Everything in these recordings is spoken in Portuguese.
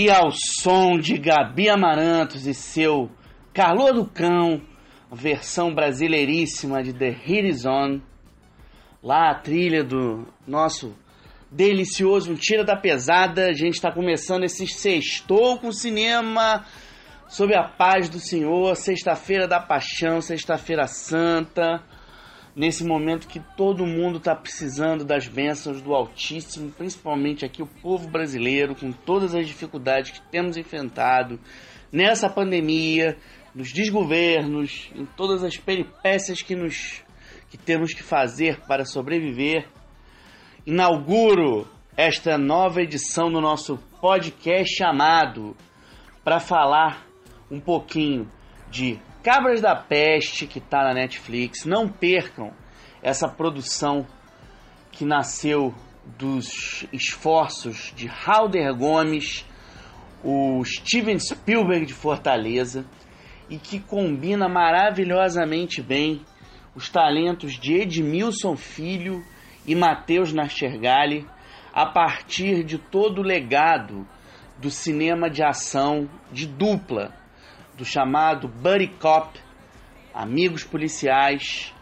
E ao som de Gabi Amarantos e seu Calor do Cão, versão brasileiríssima de The Hit Is On, lá a trilha do nosso delicioso Tira da Pesada. A gente está começando esse sextou com cinema sob a paz do Senhor, sexta-feira da paixão, sexta-feira santa nesse momento que todo mundo está precisando das bênçãos do Altíssimo, principalmente aqui o povo brasileiro, com todas as dificuldades que temos enfrentado nessa pandemia, nos desgovernos, em todas as peripécias que nos que temos que fazer para sobreviver. Inauguro esta nova edição do nosso podcast chamado para falar um pouquinho de Cabras da Peste, que está na Netflix. Não percam essa produção que nasceu dos esforços de Halder Gomes, o Steven Spielberg de Fortaleza e que combina maravilhosamente bem os talentos de Edmilson Filho e Matheus Nastergali a partir de todo o legado do cinema de ação de dupla do chamado Buddy Cop, amigos policiais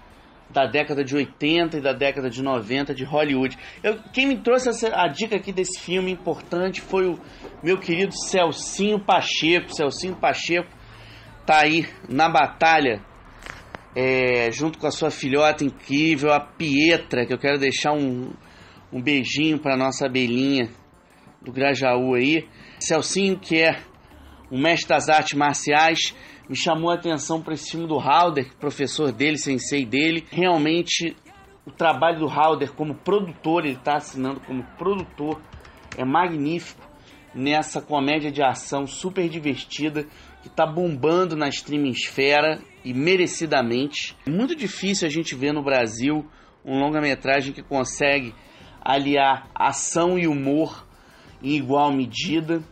da década de 80 e da década de 90 de Hollywood. Eu, quem me trouxe essa, a dica aqui desse filme importante foi o meu querido Celcinho Pacheco. Celcinho Pacheco tá aí na batalha é, junto com a sua filhota incrível, a Pietra, que eu quero deixar um, um beijinho para nossa abelhinha do Grajaú aí. Celcinho que é um mestre das artes marciais, me chamou a atenção para esse filme do Halder, professor dele, sensei dele. Realmente, o trabalho do Halder como produtor, ele está assinando como produtor, é magnífico nessa comédia de ação super divertida que está bombando na streaming esfera e merecidamente. É muito difícil a gente ver no Brasil um longa-metragem que consegue aliar ação e humor em igual medida.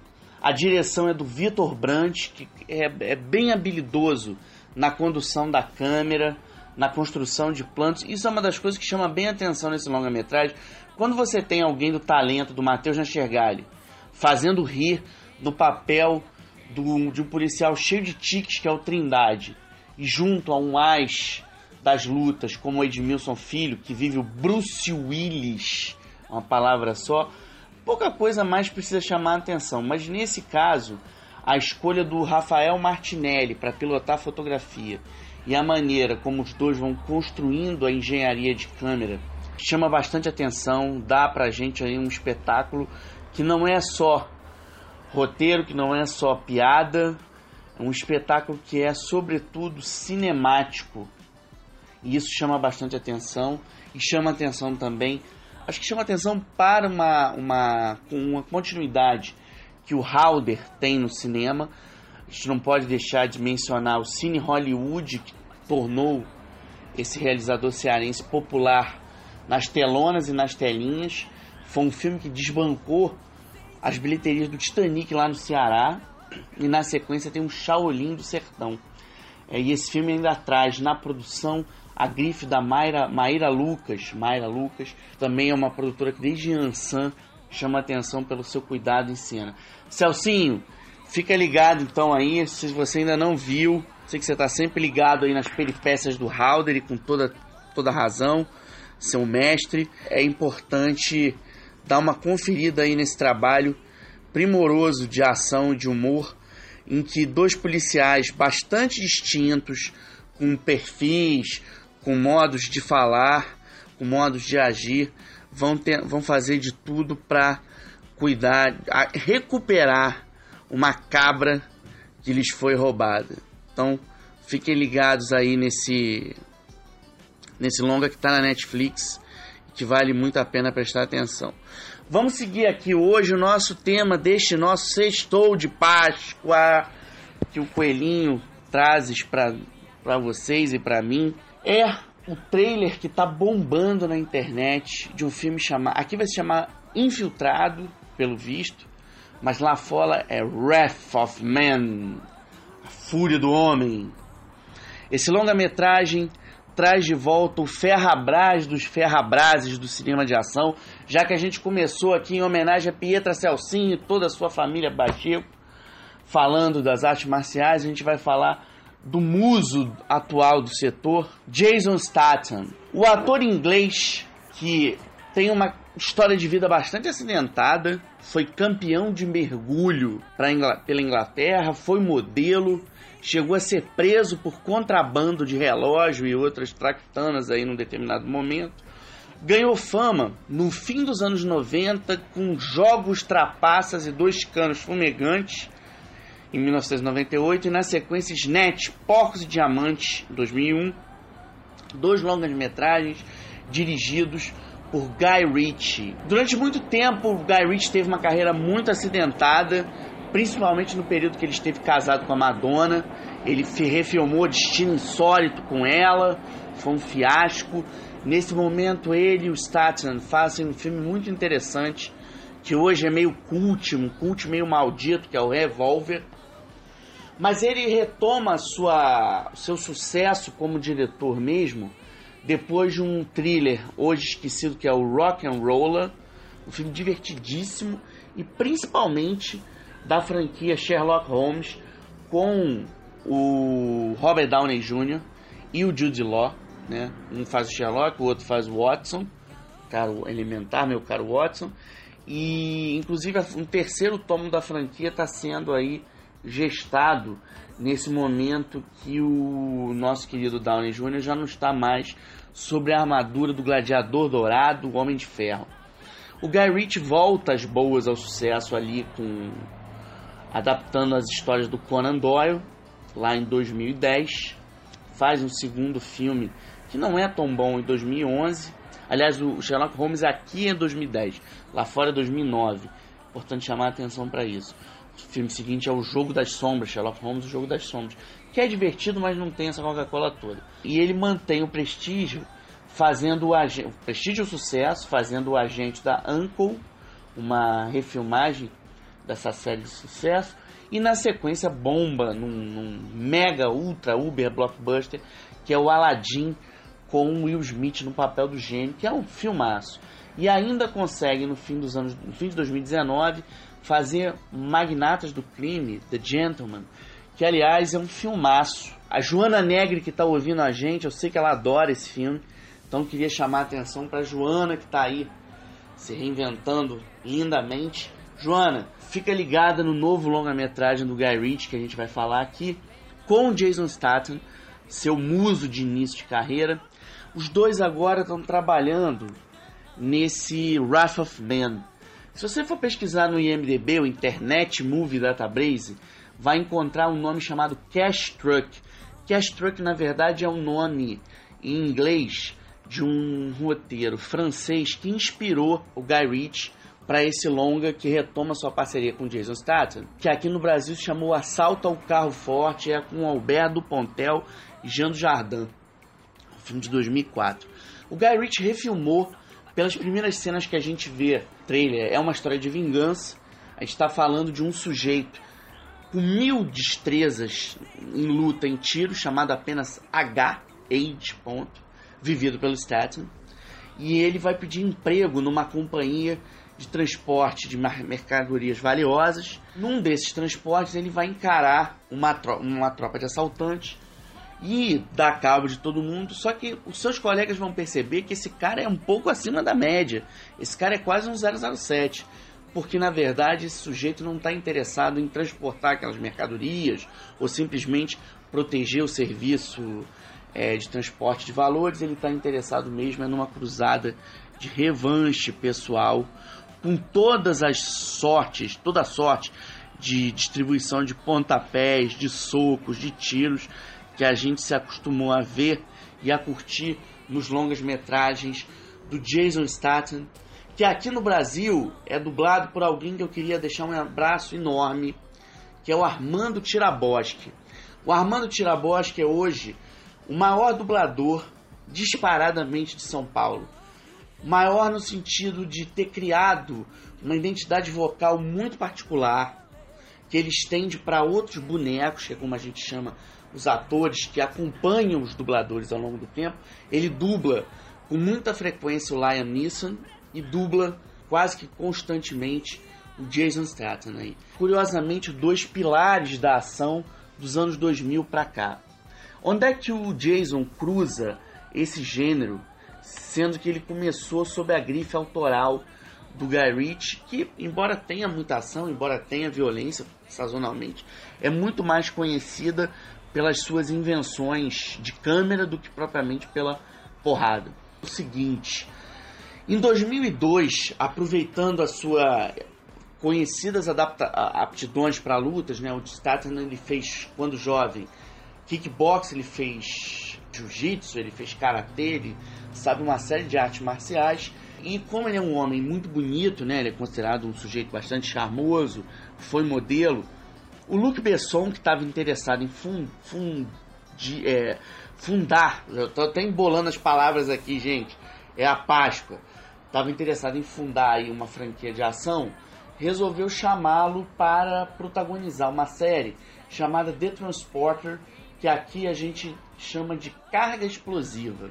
A direção é do Vitor Brandt, que é, é bem habilidoso na condução da câmera, na construção de planos. Isso é uma das coisas que chama bem atenção nesse longa-metragem. Quando você tem alguém do talento do Matheus Nastergalli fazendo rir no papel do, de um policial cheio de tiques, que é o Trindade, e junto a um as das lutas, como o Edmilson Filho, que vive o Bruce Willis, uma palavra só, pouca coisa mais precisa chamar a atenção, mas nesse caso, a escolha do Rafael Martinelli para pilotar a fotografia e a maneira como os dois vão construindo a engenharia de câmera chama bastante atenção, dá pra gente aí um espetáculo que não é só roteiro, que não é só piada, é um espetáculo que é sobretudo cinemático. E isso chama bastante atenção e chama atenção também acho que chama atenção para uma, uma, uma continuidade que o Halder tem no cinema. A gente não pode deixar de mencionar o Cine Hollywood, que tornou esse realizador cearense popular nas telonas e nas telinhas. Foi um filme que desbancou as bilheterias do Titanic lá no Ceará. E na sequência tem um Shaolin do Sertão. É, e esse filme ainda traz na produção a grife da Mayra, Maíra Lucas, Mayra Lucas, também é uma produtora que desde Ansan chama atenção pelo seu cuidado em cena. Celcinho, fica ligado então aí, se você ainda não viu, sei que você está sempre ligado aí nas peripécias do Halder e com toda, toda razão, seu mestre, é importante dar uma conferida aí nesse trabalho primoroso de ação de humor, em que dois policiais bastante distintos, com perfis, com modos de falar, com modos de agir, vão, ter, vão fazer de tudo para cuidar, recuperar uma cabra que lhes foi roubada. Então, fiquem ligados aí nesse nesse longa que está na Netflix, que vale muito a pena prestar atenção. Vamos seguir aqui hoje o nosso tema deste nosso sextou de Páscoa que o coelhinho trazes para vocês e para mim é o trailer que tá bombando na internet de um filme chamado. Aqui vai se chamar Infiltrado, pelo visto, mas lá fora é Wrath of Man A Fúria do Homem. Esse longa-metragem traz de volta o Ferrabras dos Ferrabrases do cinema de ação, já que a gente começou aqui em homenagem a Pietra Celcinho e toda a sua família Bacheco, falando das artes marciais, a gente vai falar do muso atual do setor, Jason Statham. O ator inglês que tem uma história de vida bastante acidentada, foi campeão de mergulho pela Inglaterra, foi modelo, chegou a ser preso por contrabando de relógio e outras tractanas aí num determinado momento. Ganhou fama no fim dos anos 90 com jogos trapaças e dois canos fumegantes em 1998 e na sequência Snatch, Porcos e Diamantes, 2001. Dois longas-metragens dirigidos por Guy Ritchie. Durante muito tempo, Guy Ritchie teve uma carreira muito acidentada, principalmente no período que ele esteve casado com a Madonna. Ele refilmou Destino Insólito com ela, foi um fiasco. Nesse momento, ele e o Statham fazem um filme muito interessante, que hoje é meio cult, um cult meio maldito, que é o Revolver. Mas ele retoma sua, seu sucesso como diretor mesmo depois de um thriller hoje esquecido que é o Rock and Roller, um filme divertidíssimo e principalmente da franquia Sherlock Holmes com o Robert Downey Jr. e o Jude Law, né? Um faz o Sherlock, o outro faz o Watson, caro elementar, meu caro Watson. E inclusive um terceiro tomo da franquia está sendo aí gestado nesse momento que o nosso querido Downey Jr. já não está mais sobre a armadura do gladiador dourado, o Homem de Ferro. O Guy Ritchie volta às boas ao sucesso ali com adaptando as histórias do Conan Doyle lá em 2010, faz um segundo filme que não é tão bom em 2011. Aliás, o Sherlock Holmes aqui é em 2010, lá fora é 2009. Importante chamar a atenção para isso. O filme seguinte é O Jogo das Sombras, Sherlock Holmes, O Jogo das Sombras, que é divertido, mas não tem essa Coca-Cola toda. E ele mantém o prestígio, fazendo o, agente, o prestígio o sucesso, fazendo o agente da Uncle, uma refilmagem dessa série de sucesso, e na sequência bomba num, num mega, ultra, uber blockbuster, que é o Aladdin, com Will Smith no papel do gênio, que é um filmaço. E ainda consegue, no fim dos anos, no fim de 2019, fazer Magnatas do Crime, The Gentleman, que aliás é um filmaço. A Joana Negre que está ouvindo a gente, eu sei que ela adora esse filme, então queria chamar a atenção para Joana que está aí se reinventando lindamente. Joana, fica ligada no novo longa-metragem do Guy Ritchie que a gente vai falar aqui, com Jason Statham, seu muso de início de carreira. Os dois agora estão trabalhando nesse Wrath of Man, se você for pesquisar no IMDB, o Internet Movie Database, vai encontrar um nome chamado Cash Truck. Cash Truck, na verdade, é um nome em inglês de um roteiro francês que inspirou o Guy Ritchie para esse longa que retoma sua parceria com Jason Statham, que aqui no Brasil se chamou Assalto ao Carro Forte, é com Alberto Pontel e Jean Jardim, um filme de 2004. O Guy Ritchie refilmou pelas primeiras cenas que a gente vê, trailer, é uma história de vingança. A gente está falando de um sujeito com mil destrezas em luta, em tiro, chamado apenas H, Age, ponto, vivido pelo Staten. E ele vai pedir emprego numa companhia de transporte de mercadorias valiosas. Num desses transportes, ele vai encarar uma, tro uma tropa de assaltantes e dá cabo de todo mundo. Só que os seus colegas vão perceber que esse cara é um pouco acima da média. Esse cara é quase um 007. Porque na verdade esse sujeito não está interessado em transportar aquelas mercadorias ou simplesmente proteger o serviço é, de transporte de valores. Ele está interessado mesmo é numa cruzada de revanche pessoal com todas as sortes, toda sorte de distribuição de pontapés, de socos, de tiros que a gente se acostumou a ver e a curtir nos longas metragens do Jason Statham, que aqui no Brasil é dublado por alguém que eu queria deixar um abraço enorme, que é o Armando Tiraboschi. O Armando Tiraboschi é hoje o maior dublador disparadamente de São Paulo. Maior no sentido de ter criado uma identidade vocal muito particular, que ele estende para outros bonecos, que é como a gente chama os atores que acompanham os dubladores ao longo do tempo, ele dubla com muita frequência o Liam Neeson e dubla quase que constantemente o Jason Statham aí. Curiosamente, dois pilares da ação dos anos 2000 para cá. Onde é que o Jason cruza esse gênero, sendo que ele começou sob a grife autoral do Guy Ritchie, que embora tenha muita ação, embora tenha violência sazonalmente, é muito mais conhecida pelas suas invenções de câmera do que propriamente pela porrada. O seguinte, em 2002, aproveitando a sua conhecidas aptidões para lutas, né? O Statham ele fez quando jovem kickbox, ele fez jiu-jitsu, ele fez karatê, ele sabe uma série de artes marciais. E como ele é um homem muito bonito, né? Ele é considerado um sujeito bastante charmoso, foi modelo. O Luc Besson, que estava interessado em fund, fund, de, é, fundar, eu estou até embolando as palavras aqui, gente, é a Páscoa, estava interessado em fundar aí uma franquia de ação, resolveu chamá-lo para protagonizar uma série chamada The Transporter, que aqui a gente chama de Carga Explosiva.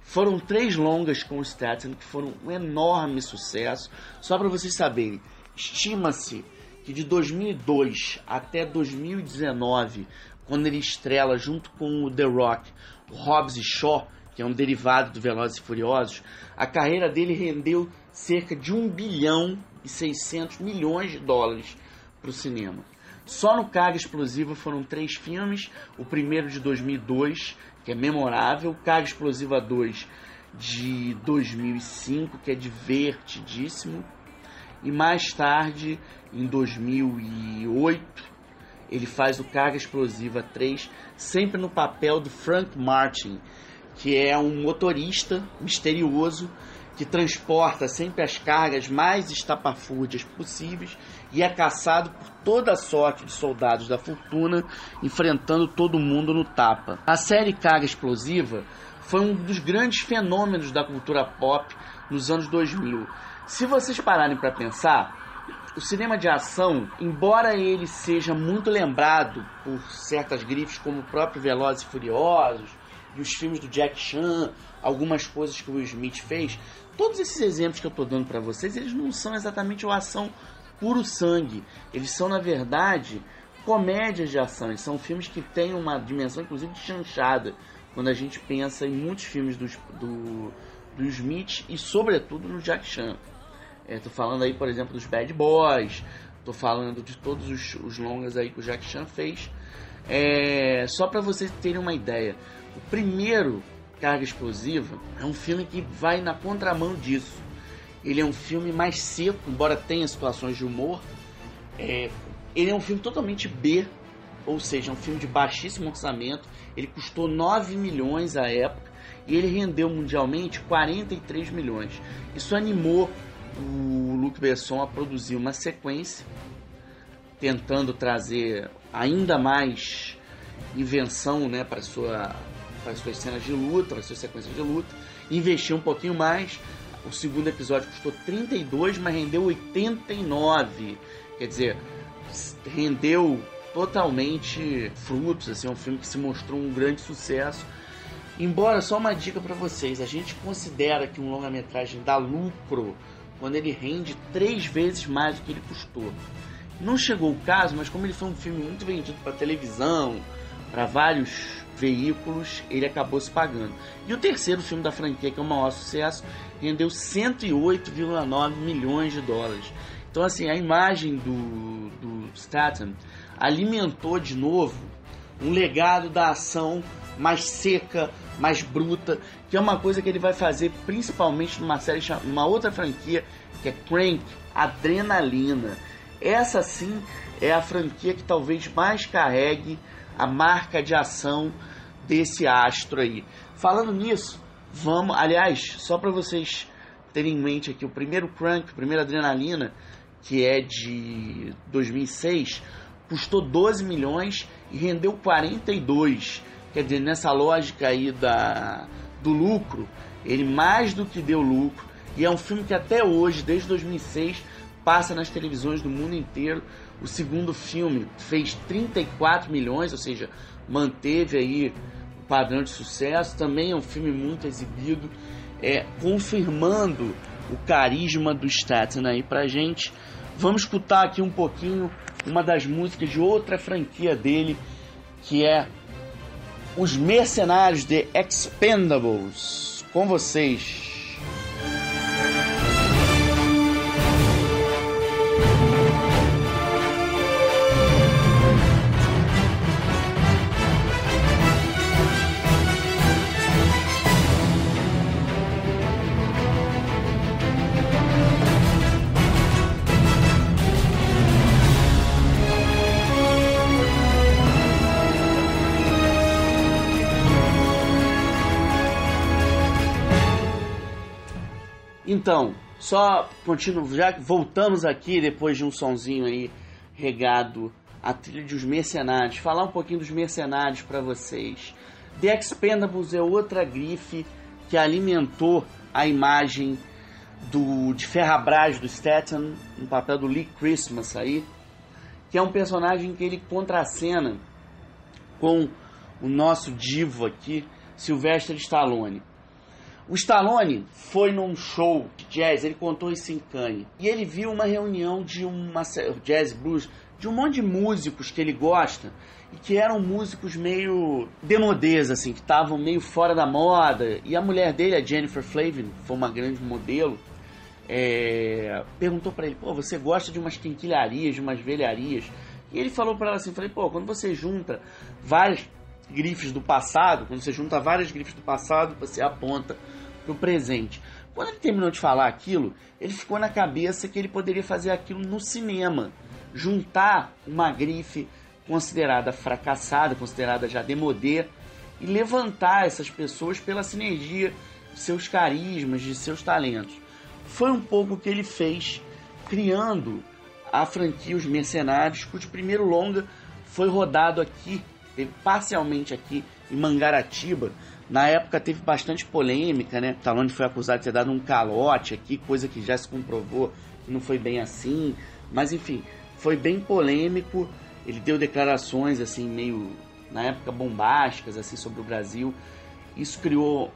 Foram três longas com o Statham que foram um enorme sucesso. Só para vocês saberem, estima-se que de 2002 até 2019, quando ele estrela junto com o The Rock, o Hobbs e Shaw, que é um derivado do Velozes e Furiosos, a carreira dele rendeu cerca de 1 bilhão e 600 milhões de dólares para o cinema. Só no Carga Explosiva foram três filmes, o primeiro de 2002, que é memorável, Carga Explosiva 2 de 2005, que é divertidíssimo, e mais tarde, em 2008, ele faz o Carga Explosiva 3, sempre no papel do Frank Martin, que é um motorista misterioso que transporta sempre as cargas mais estapafúrdias possíveis e é caçado por toda sorte de soldados da fortuna, enfrentando todo mundo no tapa. A série Carga Explosiva foi um dos grandes fenômenos da cultura pop nos anos 2000. Se vocês pararem para pensar, o cinema de ação, embora ele seja muito lembrado por certas grifes como o próprio Velozes e Furiosos, e os filmes do Jack Chan, algumas coisas que o Will Smith fez, todos esses exemplos que eu estou dando para vocês, eles não são exatamente uma ação puro sangue. Eles são, na verdade, comédias de ação. Eles são filmes que têm uma dimensão, inclusive, de chanchada. Quando a gente pensa em muitos filmes do, do, do Smith e, sobretudo, no Jack Chan. É, falando aí, por exemplo, dos Bad Boys. Estou falando de todos os, os longas aí que o Jack Chan fez. É, só para vocês terem uma ideia, o primeiro Carga Explosiva é um filme que vai na contramão disso. Ele é um filme mais seco, embora tenha situações de humor. É, ele é um filme totalmente B, ou seja, é um filme de baixíssimo orçamento. Ele custou 9 milhões à época e ele rendeu mundialmente 43 milhões. Isso animou o Luc Besson a produzir uma sequência tentando trazer ainda mais invenção né, para sua para as suas cenas de luta, para as suas sequências de luta, investiu um pouquinho mais. O segundo episódio custou 32, mas rendeu 89. Quer dizer, rendeu totalmente frutos, assim, é um filme que se mostrou um grande sucesso. Embora, só uma dica para vocês, a gente considera que um longa-metragem dá lucro quando ele rende três vezes mais do que ele custou. Não chegou o caso, mas como ele foi um filme muito vendido para televisão, para vários veículos, ele acabou se pagando. E o terceiro filme da franquia, que é o maior sucesso, rendeu 108,9 milhões de dólares. Então, assim, a imagem do, do Statham alimentou de novo um legado da ação mais seca, mais bruta, que é uma coisa que ele vai fazer principalmente numa série, numa outra franquia, que é Crank, Adrenalina. Essa sim é a franquia que talvez mais carregue a marca de ação desse astro aí. Falando nisso, vamos, aliás, só para vocês terem em mente aqui, o primeiro Crank, a primeira Adrenalina, que é de 2006, custou 12 milhões e rendeu 42. Quer dizer, nessa lógica aí da, do lucro, ele mais do que deu lucro. E é um filme que até hoje, desde 2006, passa nas televisões do mundo inteiro O segundo filme fez 34 milhões, ou seja, manteve aí o padrão de sucesso. Também é um filme muito exibido, é, confirmando o carisma do Statham aí pra gente. Vamos escutar aqui um pouquinho uma das músicas de outra franquia dele, que é Os Mercenários de Expendables. Com vocês. Então, só continuo, já voltamos aqui depois de um sonzinho aí regado a trilha dos mercenários, falar um pouquinho dos mercenários para vocês. The Expendables é outra grife que alimentou a imagem do de Ferrabras do Statham no papel do Lee Christmas aí, que é um personagem que ele contracena com o nosso divo aqui, Sylvester Stallone. O Stallone foi num show de jazz, ele contou isso em Cannes, e ele viu uma reunião de uma jazz blues de um monte de músicos que ele gosta e que eram músicos meio demodês, assim, que estavam meio fora da moda. E a mulher dele, a Jennifer Flavin, foi uma grande modelo, é, perguntou para ele: pô, você gosta de umas quinquilharias, de umas velharias? E ele falou para ela assim: falei, pô, quando você junta várias grifes do passado, quando você junta várias grifes do passado, você aponta para o presente. Quando ele terminou de falar aquilo, ele ficou na cabeça que ele poderia fazer aquilo no cinema. Juntar uma grife considerada fracassada, considerada já demodê, e levantar essas pessoas pela sinergia de seus carismas, de seus talentos. Foi um pouco o que ele fez, criando a franquia Os Mercenários, cujo primeiro longa foi rodado aqui teve parcialmente aqui em Mangaratiba. Na época teve bastante polêmica, né? Stallone foi acusado de ter dado um calote aqui, coisa que já se comprovou que não foi bem assim. Mas enfim, foi bem polêmico. Ele deu declarações assim meio na época bombásticas assim sobre o Brasil. Isso criou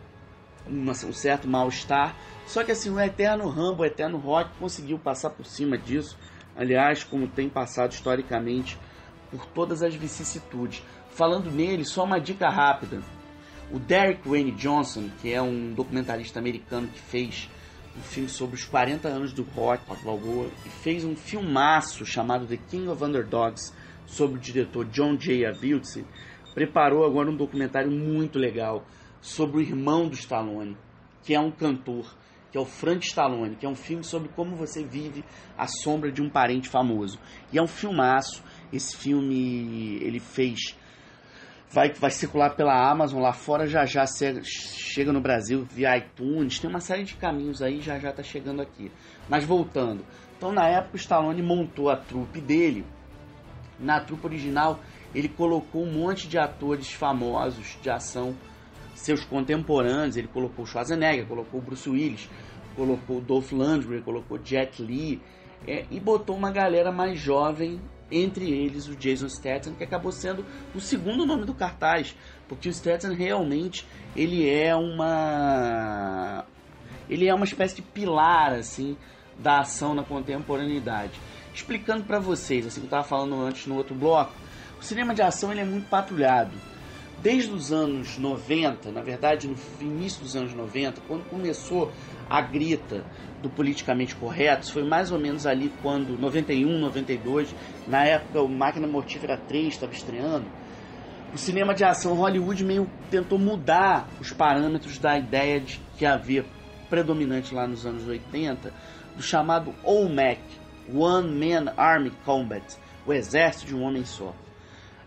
uma, um certo mal-estar. Só que assim, o eterno Rambo, o eterno Rock conseguiu passar por cima disso. Aliás, como tem passado historicamente por todas as vicissitudes. Falando nele, só uma dica rápida. O Derek Wayne Johnson, que é um documentarista americano que fez um filme sobre os 40 anos do rock, rock Balboa, e fez um filmaço chamado The King of Underdogs sobre o diretor John J. Avildsen, preparou agora um documentário muito legal sobre o irmão do Stallone, que é um cantor, que é o Frank Stallone, que é um filme sobre como você vive à sombra de um parente famoso. E é um filmaço. Esse filme ele fez vai, vai circular pela Amazon lá fora, já já chega no Brasil via iTunes, tem uma série de caminhos aí, já já tá chegando aqui. Mas voltando, então na época o Stallone montou a trupe dele, na trupe original ele colocou um monte de atores famosos de ação, seus contemporâneos, ele colocou Schwarzenegger, colocou Bruce Willis, colocou Dolph Lundgren, colocou Jet Li, é, e botou uma galera mais jovem entre eles o Jason Statham, que acabou sendo o segundo nome do cartaz, porque o Statham realmente ele é uma ele é uma espécie de pilar assim da ação na contemporaneidade. Explicando para vocês, assim que eu estava falando antes no outro bloco, o cinema de ação ele é muito patrulhado. Desde os anos 90, na verdade no início dos anos 90, quando começou a grita do politicamente correto foi mais ou menos ali quando 91, 92, na época o Máquina Mortífera 3 estava estreando. O cinema de ação Hollywood meio tentou mudar os parâmetros da ideia de que havia predominante lá nos anos 80 do chamado OMAC, One Man Army Combat, o exército de um homem só.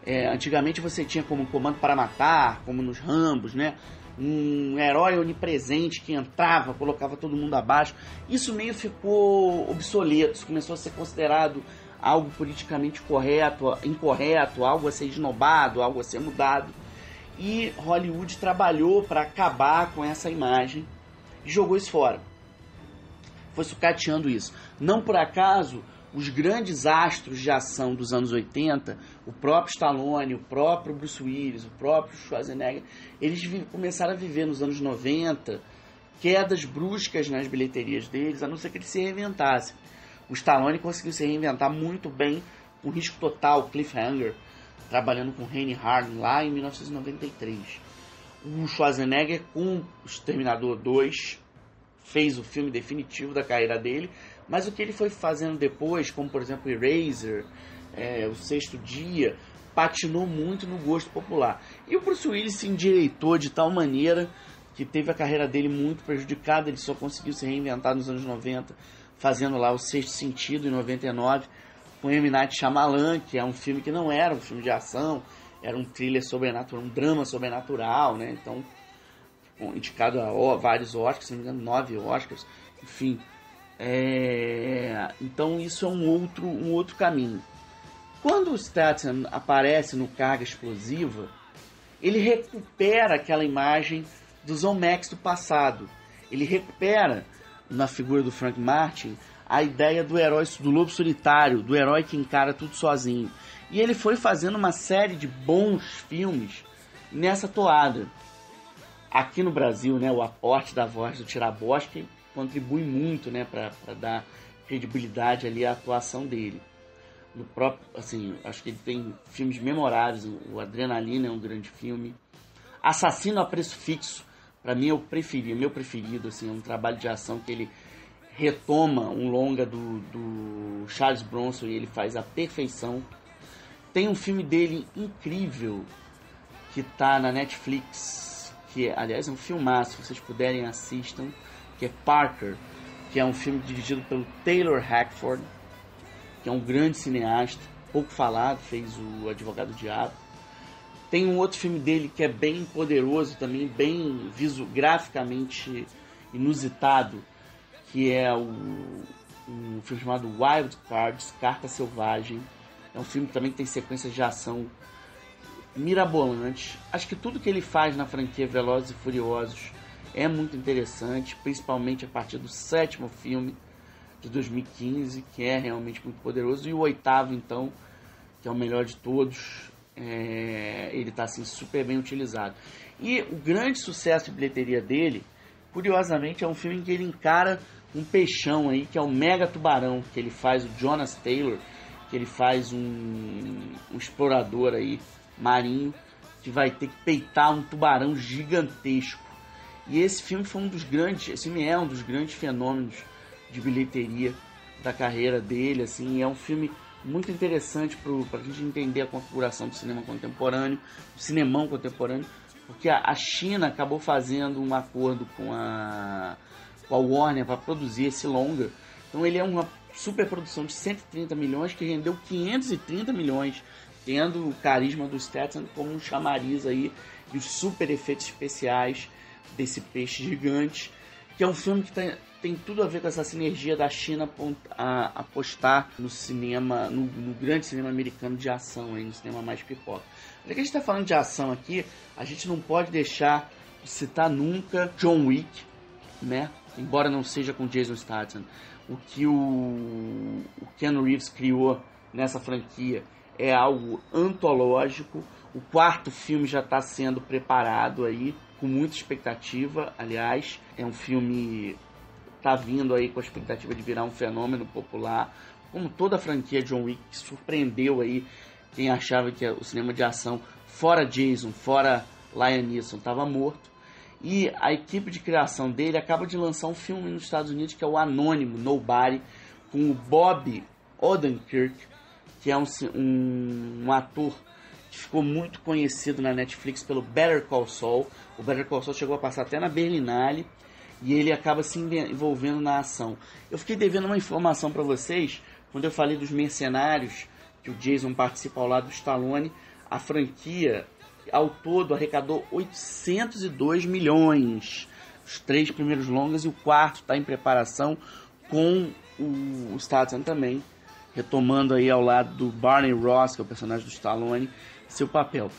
É, antigamente você tinha como comando para matar, como nos Rambos, né? Um herói onipresente que entrava, colocava todo mundo abaixo. Isso meio ficou obsoleto, começou a ser considerado algo politicamente correto, incorreto, algo a ser esnobado, algo a ser mudado. E Hollywood trabalhou para acabar com essa imagem e jogou isso fora. Foi sucateando isso. Não por acaso, os grandes astros de ação dos anos 80, o próprio Stallone, o próprio Bruce Willis, o próprio Schwarzenegger, eles começaram a viver nos anos 90 quedas bruscas nas bilheterias deles, a não ser que eles se reinventassem. O Stallone conseguiu se reinventar muito bem, com risco total, cliffhanger, trabalhando com Henry Harlan lá em 1993. O Schwarzenegger com Exterminador 2 fez o filme definitivo da carreira dele, mas o que ele foi fazendo depois, como por exemplo Eraser, é, O Sexto Dia, patinou muito no gosto popular. E o Bruce Willis se endireitou de tal maneira que teve a carreira dele muito prejudicada, ele só conseguiu se reinventar nos anos 90, fazendo lá O Sexto Sentido em 99, com M. Night Shyamalan, que é um filme que não era um filme de ação, era um thriller sobrenatural, um drama sobrenatural, né? Então, indicado a vários Oscars, se não me engano, nove Oscars, enfim. É... Então isso é um outro, um outro caminho. Quando o Statham aparece no Carga Explosiva, ele recupera aquela imagem do Zomax do passado. Ele recupera na figura do Frank Martin a ideia do herói do lobo solitário, do herói que encara tudo sozinho. E ele foi fazendo uma série de bons filmes nessa toada. Aqui no Brasil, né, o aporte da voz do Tirabosque contribui muito, né, para dar credibilidade ali à atuação dele. No próprio, assim, acho que ele tem filmes memoráveis. O Adrenalina é um grande filme. Assassino a Preço Fixo, para mim é o preferido, meu preferido, assim, é um trabalho de ação que ele retoma um longa do, do Charles Bronson e ele faz a perfeição. Tem um filme dele incrível que tá na Netflix, que aliás é um filmaço, se vocês puderem assistam, que é Parker, que é um filme dirigido pelo Taylor Hackford, que é um grande cineasta, pouco falado, fez o Advogado Diabo. Tem um outro filme dele que é bem poderoso também, bem visu, graficamente inusitado, que é o, um filme chamado Wild Cards, Carta Selvagem. É um filme também que tem sequências de ação mirabolantes. Acho que tudo que ele faz na franquia Velozes e Furiosos é muito interessante, principalmente a partir do sétimo filme de 2015, que é realmente muito poderoso, e o oitavo, então, que é o melhor de todos, é, ele está assim, super bem utilizado. E o grande sucesso de bilheteria dele, curiosamente, é um filme em que ele encara um peixão aí, que é o Mega Tubarão, que ele faz o Jonas Taylor, que ele faz um, um explorador aí marinho que vai ter que peitar um tubarão gigantesco. E esse filme foi um dos grandes, esse filme é um dos grandes fenômenos de bilheteria da carreira dele, assim, é um filme muito interessante para a gente entender a configuração do cinema contemporâneo, do cinemão contemporâneo, porque a, a China acabou fazendo um acordo com a, com a Warner para produzir esse longa. Então ele é uma super produção de 130 milhões que rendeu 530 milhões, tendo o carisma do Stetson como um chamariz aí e os super efeitos especiais desse peixe gigante, que é um filme que tem, tem tudo a ver com essa sinergia da China apostar no cinema, no, no, grande cinema americano de ação, aí, no cinema mais pipoca. Já que a gente está falando de ação aqui, a gente não pode deixar de citar nunca John Wick, né? Embora não seja com Jason Statham. O que o, o Keanu Reeves criou nessa franquia é algo antológico. O quarto filme já está sendo preparado aí com muita expectativa, aliás. É um filme tá vindo aí com a expectativa de virar um fenômeno popular, como toda a franquia John Wick que surpreendeu aí quem achava que o cinema de ação fora Jason, fora Liam Neeson estava morto. E a equipe de criação dele acaba de lançar um filme nos Estados Unidos que é o Anônimo, Nobody, com o Bob Odenkirk, que é um, um, um ator que ficou muito conhecido na Netflix pelo Better Call Saul. O Better Call Saul chegou a passar até na Berlinale e ele acaba se envolvendo na ação. Eu fiquei devendo uma informação para vocês quando eu falei dos mercenários que o Jason participa ao lado do Stallone. A franquia ao todo arrecadou 802 milhões. Os três primeiros longas e o quarto está em preparação com o, Statham também, retomando aí ao lado do Barney Ross, que é o personagem do Stallone, seu papel.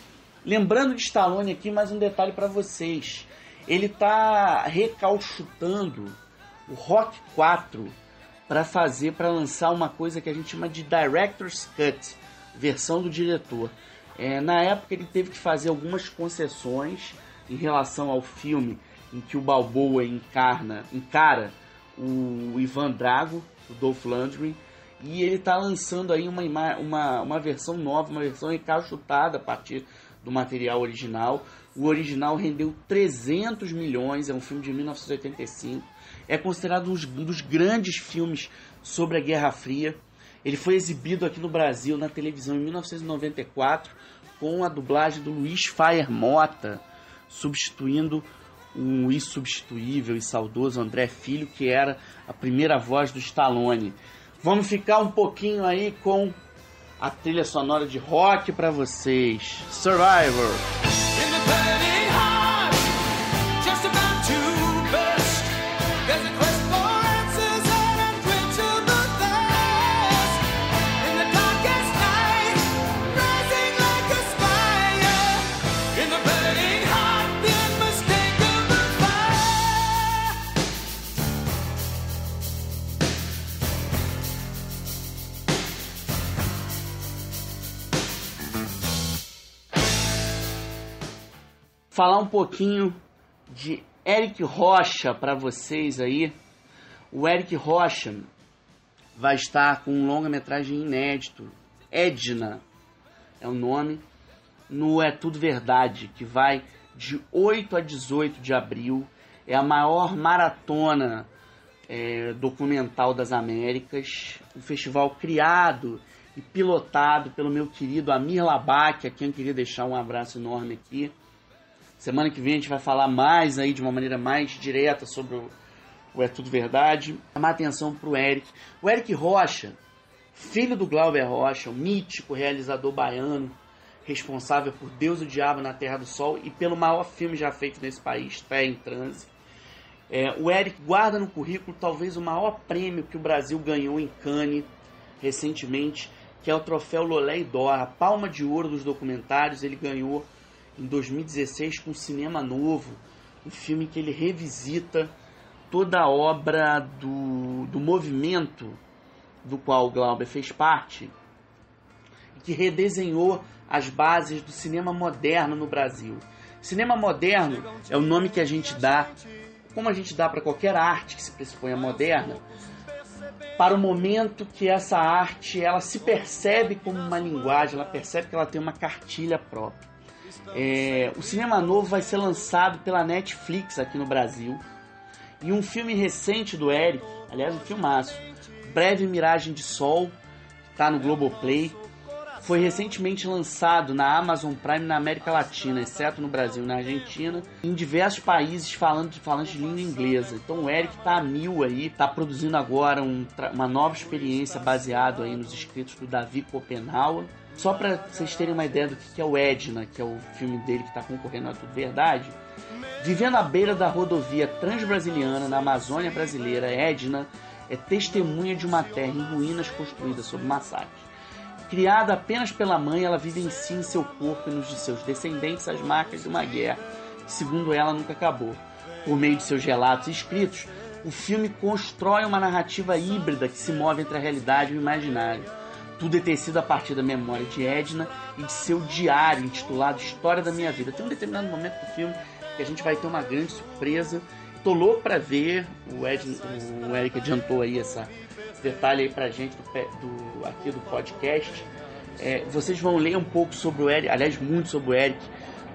Lembrando de Stallone aqui, mais um detalhe para vocês. Ele está recalchutando o Rock 4, para fazer, para lançar uma coisa que a gente chama de Director's Cut, versão do diretor. É, na época ele teve que fazer algumas concessões em relação ao filme em que o Balboa encarna, encara o Ivan Drago, o Dolph Lundgren, e ele está lançando aí uma, uma, uma versão nova, uma versão encaixotada a partir do material original. O original rendeu 300 milhões, é um filme de 1985. É considerado um dos grandes filmes sobre a Guerra Fria. Ele foi exibido aqui no Brasil na televisão em 1994 com a dublagem do Luiz Fire Mota, substituindo o insubstituível e saudoso André Filho, que era a primeira voz do Stallone. Vamos ficar um pouquinho aí com a trilha sonora de rock para vocês. Survivor. Falar um pouquinho de Eric Rocha para vocês aí. O Eric Rocha vai estar com um longa-metragem inédito, Edna é o nome, no É Tudo Verdade, que vai de 8 a 18 de abril. É a maior maratona é, documental das Américas, um festival criado e pilotado pelo meu querido Amir Labak, a quem eu queria deixar um abraço enorme aqui. Semana que vem a gente vai falar mais aí de uma maneira mais direta sobre o, o É Tudo Verdade. Chamar atenção para o Eric. O Eric Rocha, filho do Glauber Rocha, o mítico realizador baiano, responsável por Deus e o Diabo na Terra do Sol e pelo maior filme já feito nesse país, Pé em Transe. É, o Eric guarda no currículo talvez o maior prêmio que o Brasil ganhou em Cannes recentemente, que é o troféu Lolé e Dó, a palma de ouro dos documentários. Ele ganhou em 2016 com Cinema Novo, um filme que ele revisita toda a obra do, do movimento do qual o Glauber fez parte, que redesenhou as bases do cinema moderno no Brasil. Cinema moderno é o nome que a gente dá, como a gente dá para qualquer arte que se pressuponha moderna, para o momento que essa arte ela se percebe como uma linguagem, ela percebe que ela tem uma cartilha própria. É, o Cinema Novo vai ser lançado pela Netflix aqui no Brasil. E um filme recente do Eric, aliás, um filmaço, Breve Miragem de Sol, está no Globoplay. Foi recentemente lançado na Amazon Prime na América Latina, exceto no Brasil e na Argentina, em diversos países falando de falantes de língua inglesa. Então o Eric tá a mil aí, tá produzindo agora um, uma nova experiência baseado aí nos escritos do Davi Copenhague só para vocês terem uma ideia do que é o Edna, que é o filme dele que está concorrendo a Tudo Verdade, vivendo à beira da rodovia transbrasiliana na Amazônia brasileira, Edna é testemunha de uma terra em ruínas construída sob massacre. Criada apenas pela mãe, ela vive em si, em seu corpo e nos de seus descendentes as marcas de uma guerra que, segundo ela, nunca acabou. Por meio de seus relatos escritos, o filme constrói uma narrativa híbrida que se move entre a realidade e o imaginário tudo é tecido a partir da memória de Edna e de seu diário intitulado História da Minha Vida. Tem um determinado momento do filme que a gente vai ter uma grande surpresa. Tô louco para ver. O, Ed, o Eric adiantou aí essa, esse detalhe aí pra gente do, do aqui do podcast. É, vocês vão ler um pouco sobre o Eric, aliás, muito sobre o Eric,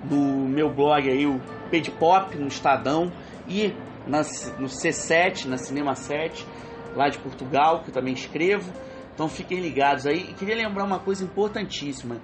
no meu blog aí, o Page Pop, no Estadão, e na, no C7, na Cinema 7, lá de Portugal, que eu também escrevo. Então fiquem ligados aí. E queria lembrar uma coisa importantíssima.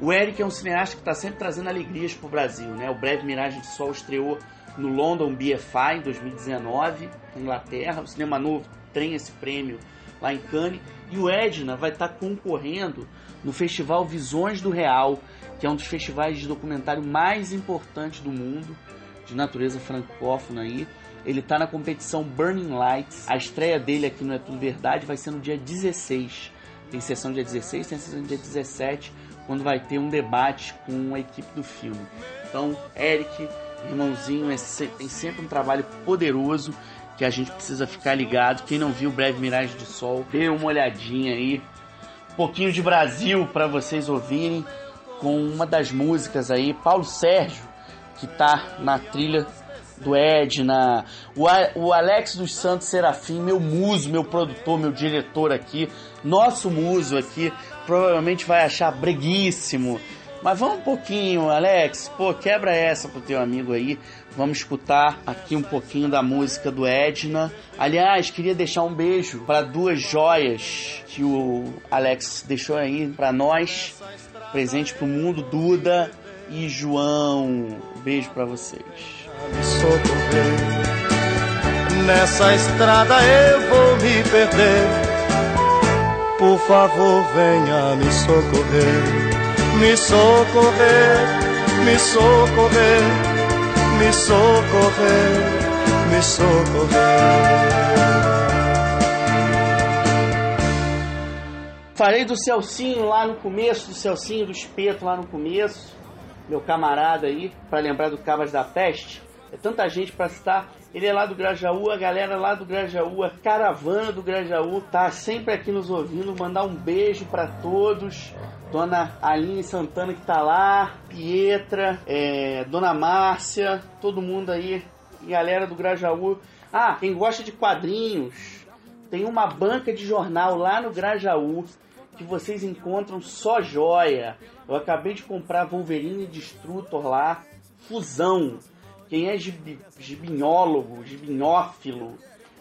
O Eric é um cineasta que está sempre trazendo alegrias para o Brasil. Né? O Breve Miragem de Sol estreou no London BFI em 2019, na Inglaterra. O Cinema Novo tem esse prêmio lá em Cannes. E o Edna vai estar tá concorrendo no Festival Visões do Real, que é um dos festivais de documentário mais importantes do mundo, de natureza francófona aí. Ele está na competição Burning Lights. A estreia dele aqui no É Tudo Verdade vai ser no dia 16. Tem sessão dia 16, tem sessão dia 17, quando vai ter um debate com a equipe do filme. Então, Eric, irmãozinho, é, tem sempre um trabalho poderoso que a gente precisa ficar ligado. Quem não viu Breve Miragem de Sol, dê uma olhadinha aí. Um pouquinho de Brasil para vocês ouvirem com uma das músicas aí, Paulo Sérgio, que tá na trilha do Edna, o, o Alex dos Santos Serafim, meu muso, meu produtor, meu diretor aqui, nosso muso aqui, provavelmente vai achar breguíssimo. Mas vamos um pouquinho, Alex, pô, quebra essa pro teu amigo aí. Vamos escutar aqui um pouquinho da música do Edna. Aliás, queria deixar um beijo para duas joias que o Alex deixou aí para nós. Presente pro mundo, Duda e João. Um beijo para vocês. Me socorrer. Nessa estrada eu vou me perder. Por favor, venha me socorrer. Me socorrer, me socorrer, me socorrer, me socorrer. Falei do Celcinho lá no começo, do Celcinho do Espeto lá no começo, meu camarada aí, para lembrar do Cabas da Peste. É tanta gente para citar. Ele é lá do Grajaú, a galera lá do Grajaú, a caravana do Grajaú tá sempre aqui nos ouvindo. Mandar um beijo para todos. Dona Aline Santana que tá lá, Pietra, é, Dona Márcia, todo mundo aí, galera do Grajaú. Ah, quem gosta de quadrinhos, tem uma banca de jornal lá no Grajaú que vocês encontram só joia. Eu acabei de comprar Wolverine Destrutor lá, fusão. Quem é gib, gibinólogo, gibinófilo,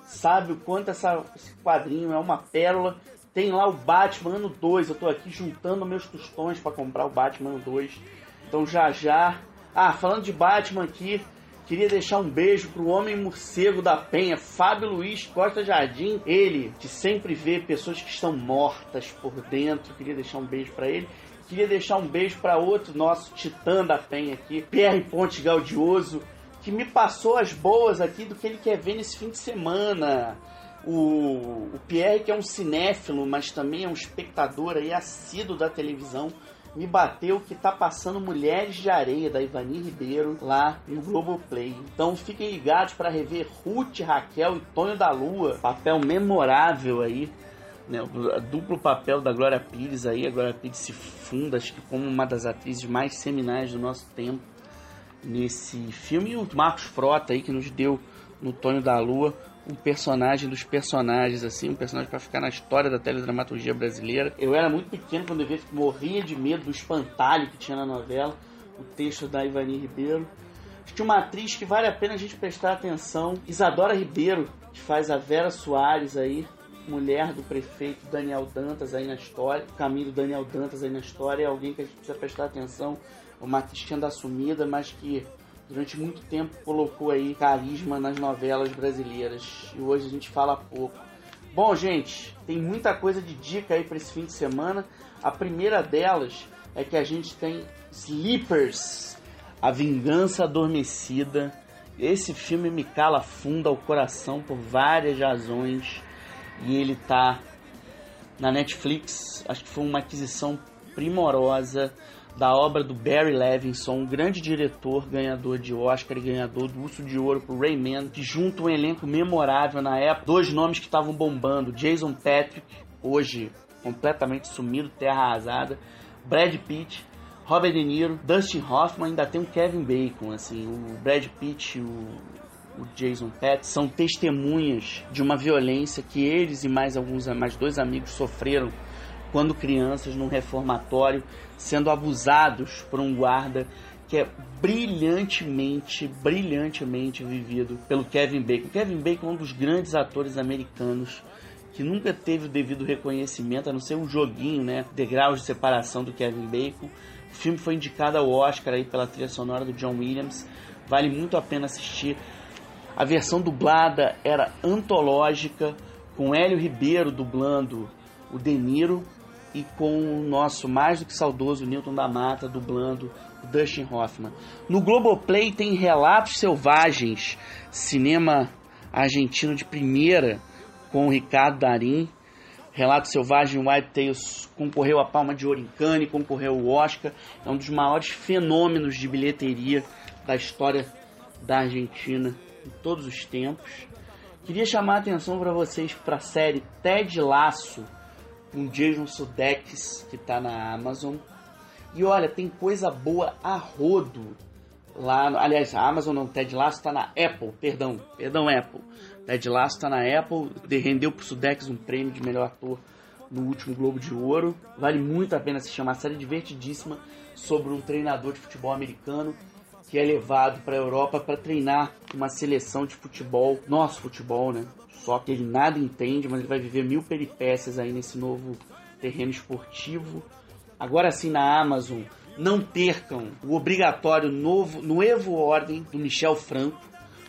sabe o quanto essa, esse quadrinho é uma pérola. Tem lá o Batman ano 2. Eu tô aqui juntando meus tostões para comprar o Batman ano 2. Então já já. Ah, falando de Batman aqui, Queria deixar um beijo pro homem morcego da Penha, Fábio Luiz Costa Jardim. Ele, que sempre vê pessoas que estão mortas por dentro. Queria deixar um beijo para ele. Queria deixar um beijo para outro nosso titã da Penha aqui, Pierre Ponte Gaudioso, que me passou as boas aqui do que ele quer ver nesse fim de semana. O, o Pierre, que é um cinéfilo, mas também é um espectador aí assíduo da televisão, me bateu que tá passando Mulheres de Areia da Ivani Ribeiro lá no Globoplay. Então fiquem ligados para rever Ruth, Raquel e Tonho da Lua. Papel memorável aí. Né, duplo papel da Glória Pires aí. A Glória Pires se funda, acho que como uma das atrizes mais seminais do nosso tempo nesse filme. E o Marcos Frota aí que nos deu no Tonho da Lua um personagem dos personagens, assim, um personagem para ficar na história da teledramaturgia brasileira. Eu era muito pequeno quando eu vi, morria de medo do espantalho que tinha na novela, o texto da Ivani Ribeiro. Tinha uma atriz que vale a pena a gente prestar atenção, Isadora Ribeiro, que faz a Vera Soares aí, mulher do prefeito Daniel Dantas aí na história, o caminho do Daniel Dantas aí na história, é alguém que a gente precisa prestar atenção, uma anda assumida, mas que durante muito tempo colocou aí carisma nas novelas brasileiras e hoje a gente fala pouco. Bom, gente, tem muita coisa de dica aí para esse fim de semana. A primeira delas é que a gente tem Sleepers, A Vingança Adormecida. Esse filme me cala fundo ao coração por várias razões e ele tá na Netflix. Acho que foi uma aquisição primorosa da obra do Barry Levinson, um grande diretor, ganhador de Oscar e ganhador do Urso de Ouro pro Rayman, que junta um elenco memorável na época, dois nomes que estavam bombando, Jason Patrick, hoje completamente sumido, terra arrasada, Brad Pitt, Robert De Niro, Dustin Hoffman, ainda tem o Kevin Bacon, assim, o Brad Pitt, o, o Jason Patrick são testemunhas de uma violência que eles e mais alguns mais dois amigos sofreram quando crianças num reformatório sendo abusados por um guarda que é brilhantemente, brilhantemente vivido pelo Kevin Bacon. Kevin Bacon é um dos grandes atores americanos que nunca teve o devido reconhecimento, a não ser um joguinho, né, degraus de separação do Kevin Bacon. O filme foi indicado ao Oscar aí pela trilha sonora do John Williams. Vale muito a pena assistir. A versão dublada era antológica, com Hélio Ribeiro dublando o De Niro e com o nosso mais do que saudoso Newton da Mata dublando Dustin Hoffman. No Globoplay tem Relatos Selvagens, cinema argentino de primeira com o Ricardo Darim. Relato Selvagem White Tales concorreu a Palma de Ouro em Cannes, concorreu ao Oscar. É um dos maiores fenômenos de bilheteria da história da Argentina em todos os tempos Queria chamar a atenção para vocês para a série Ted Laço com Jason Sudeikis, que está na Amazon. E olha, tem coisa boa a rodo lá. No, aliás, a Amazon não, Ted Lasso está na Apple, perdão, perdão, Apple. Ted Lasso está na Apple, rendeu pro Sudex um prêmio de melhor ator no último Globo de Ouro. Vale muito a pena se chamar, série divertidíssima sobre um treinador de futebol americano que é levado para a Europa para treinar uma seleção de futebol, nosso futebol, né? Só que ele nada entende, mas ele vai viver mil peripécias aí nesse novo terreno esportivo. Agora sim na Amazon, não percam o obrigatório novo no Evo Ordem do Michel Franco,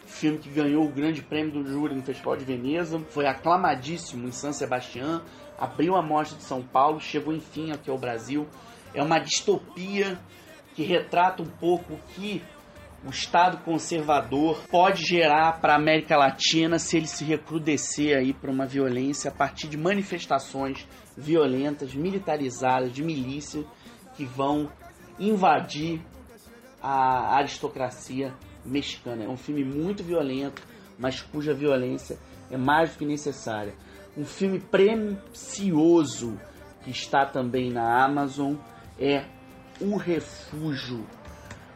filme que ganhou o grande prêmio do júri no Festival de Veneza, foi aclamadíssimo em San Sebastián, abriu a mostra de São Paulo, chegou enfim aqui ao Brasil. É uma distopia que retrata um pouco o que o Estado conservador pode gerar para a América Latina se ele se recrudescer aí para uma violência a partir de manifestações violentas, militarizadas, de milícia que vão invadir a aristocracia mexicana. É um filme muito violento, mas cuja violência é mais do que necessária. Um filme precioso que está também na Amazon é O Refúgio.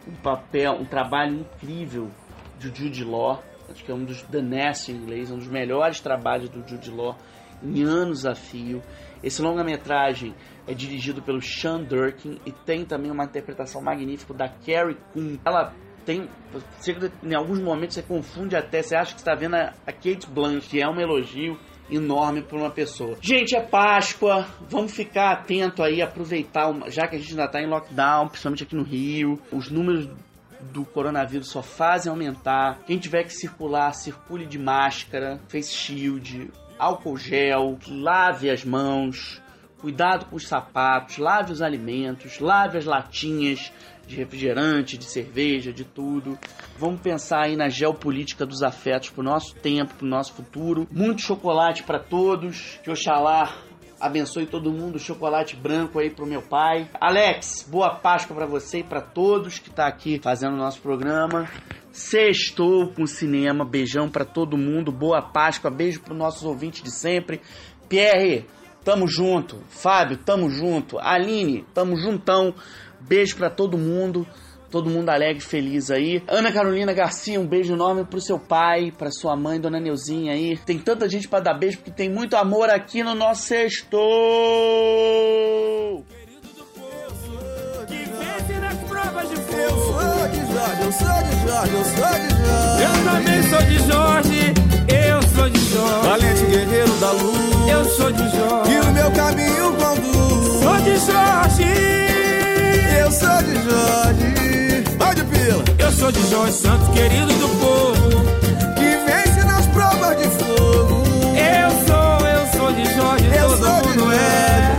Um papel, um trabalho incrível de Jude Law. Acho que é um dos The Nest em inglês, um dos melhores trabalhos do Jude Law em anos a fio. Esse longa-metragem é dirigido pelo Sean Durkin e tem também uma interpretação magnífica da Carrie Coon. Ela tem. Em alguns momentos você confunde até, você acha que está vendo a, a Kate Blanchett, que é um elogio enorme para uma pessoa. Gente, é Páscoa, vamos ficar atento aí, aproveitar, já que a gente ainda está em lockdown, principalmente aqui no Rio, os números do coronavírus só fazem aumentar. Quem tiver que circular, circule de máscara, face shield, álcool gel, lave as mãos, cuidado com os sapatos, lave os alimentos, lave as latinhas de refrigerante, de cerveja, de tudo. Vamos pensar aí na geopolítica dos afetos pro nosso tempo, pro nosso futuro. Muito chocolate para todos. Que Oxalá abençoe todo mundo, chocolate branco aí pro meu pai. Alex, boa Páscoa para você e para todos que tá aqui fazendo o nosso programa. Sextou com cinema, beijão para todo mundo, boa Páscoa, beijo para nossos ouvintes de sempre. Pierre, tamo junto. Fábio, tamo junto. Aline, tamo juntão. Beijo para todo mundo. Todo mundo alegre, feliz aí. Ana Carolina Garcia, um beijo enorme pro seu pai, pra sua mãe, Dona Neuzinha aí. Tem tanta gente para dar beijo porque tem muito amor aqui no nosso sexto. Eu sou de Jorge, eu sou de Jorge. Eu também sou de Jorge, eu sou de Jorge. Valente guerreiro da luz. Eu sou de Jorge. E o meu caminho conduz. Sou de Jorge. Eu sou de Jorge. Vai de pila. Eu sou de Jorge Santos, querido do povo. Que vence nas provas de fogo. Eu sou, eu sou de Jorge, Eu todo sou de mundo é.